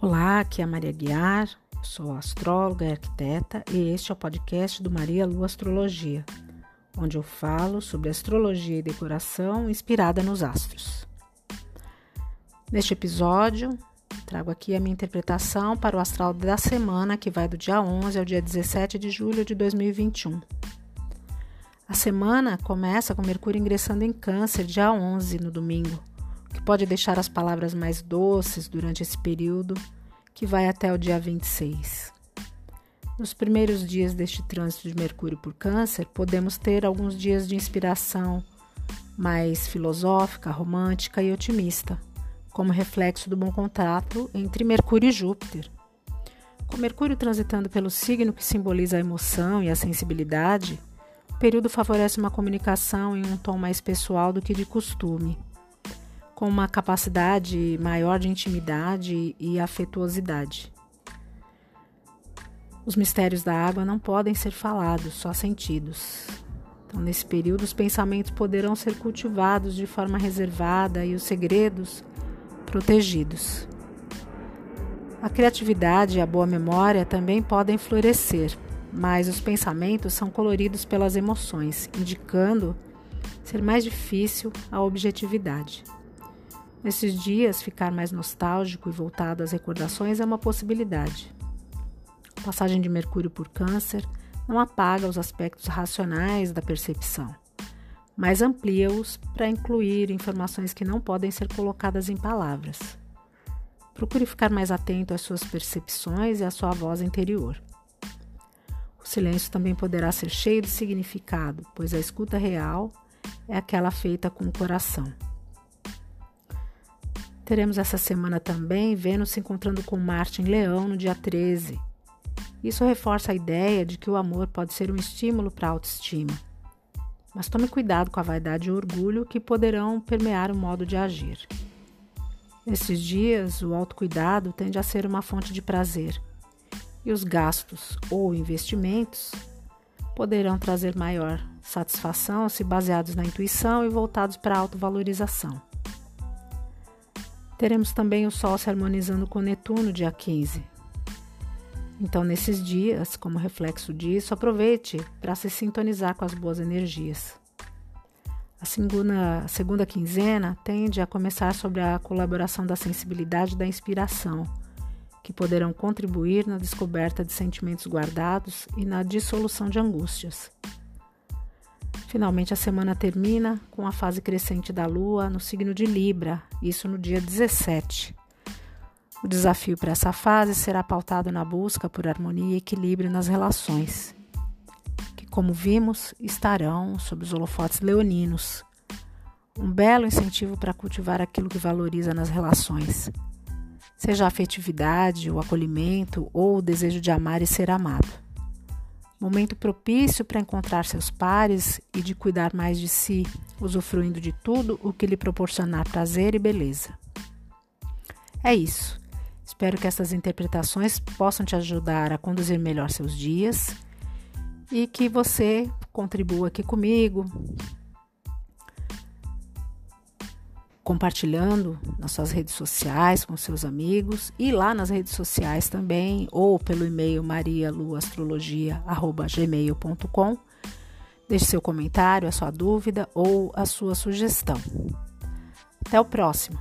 Olá, aqui é a Maria Guiar, sou astróloga e arquiteta e este é o podcast do Maria Lua Astrologia, onde eu falo sobre astrologia e decoração inspirada nos astros. Neste episódio, trago aqui a minha interpretação para o astral da semana que vai do dia 11 ao dia 17 de julho de 2021. A semana começa com Mercúrio ingressando em Câncer dia 11 no domingo que pode deixar as palavras mais doces durante esse período, que vai até o dia 26. Nos primeiros dias deste trânsito de Mercúrio por Câncer, podemos ter alguns dias de inspiração mais filosófica, romântica e otimista, como reflexo do bom contrato entre Mercúrio e Júpiter. Com Mercúrio transitando pelo signo que simboliza a emoção e a sensibilidade, o período favorece uma comunicação em um tom mais pessoal do que de costume com uma capacidade maior de intimidade e afetuosidade. Os mistérios da água não podem ser falados, só sentidos. Então, nesse período, os pensamentos poderão ser cultivados de forma reservada e os segredos protegidos. A criatividade e a boa memória também podem florescer, mas os pensamentos são coloridos pelas emoções, indicando ser mais difícil a objetividade. Nesses dias, ficar mais nostálgico e voltado às recordações é uma possibilidade. A passagem de Mercúrio por Câncer não apaga os aspectos racionais da percepção, mas amplia-os para incluir informações que não podem ser colocadas em palavras. Procure ficar mais atento às suas percepções e à sua voz interior. O silêncio também poderá ser cheio de significado, pois a escuta real é aquela feita com o coração. Teremos essa semana também Vênus se encontrando com Marte em Leão no dia 13. Isso reforça a ideia de que o amor pode ser um estímulo para a autoestima. Mas tome cuidado com a vaidade e o orgulho que poderão permear o modo de agir. Nesses dias, o autocuidado tende a ser uma fonte de prazer, e os gastos ou investimentos poderão trazer maior satisfação se baseados na intuição e voltados para a autovalorização. Teremos também o Sol se harmonizando com Netuno dia 15. Então, nesses dias, como reflexo disso, aproveite para se sintonizar com as boas energias. A segunda, a segunda quinzena tende a começar sobre a colaboração da sensibilidade e da inspiração, que poderão contribuir na descoberta de sentimentos guardados e na dissolução de angústias. Finalmente, a semana termina com a fase crescente da Lua no signo de Libra, isso no dia 17. O desafio para essa fase será pautado na busca por harmonia e equilíbrio nas relações, que, como vimos, estarão sob os holofotes leoninos. Um belo incentivo para cultivar aquilo que valoriza nas relações, seja a afetividade, o acolhimento ou o desejo de amar e ser amado momento propício para encontrar seus pares e de cuidar mais de si, usufruindo de tudo o que lhe proporcionar prazer e beleza. É isso. Espero que essas interpretações possam te ajudar a conduzir melhor seus dias e que você contribua aqui comigo, compartilhando nas suas redes sociais com seus amigos e lá nas redes sociais também, ou pelo e-mail marialuastrologia.gmail.com. Deixe seu comentário, a sua dúvida ou a sua sugestão. Até o próximo!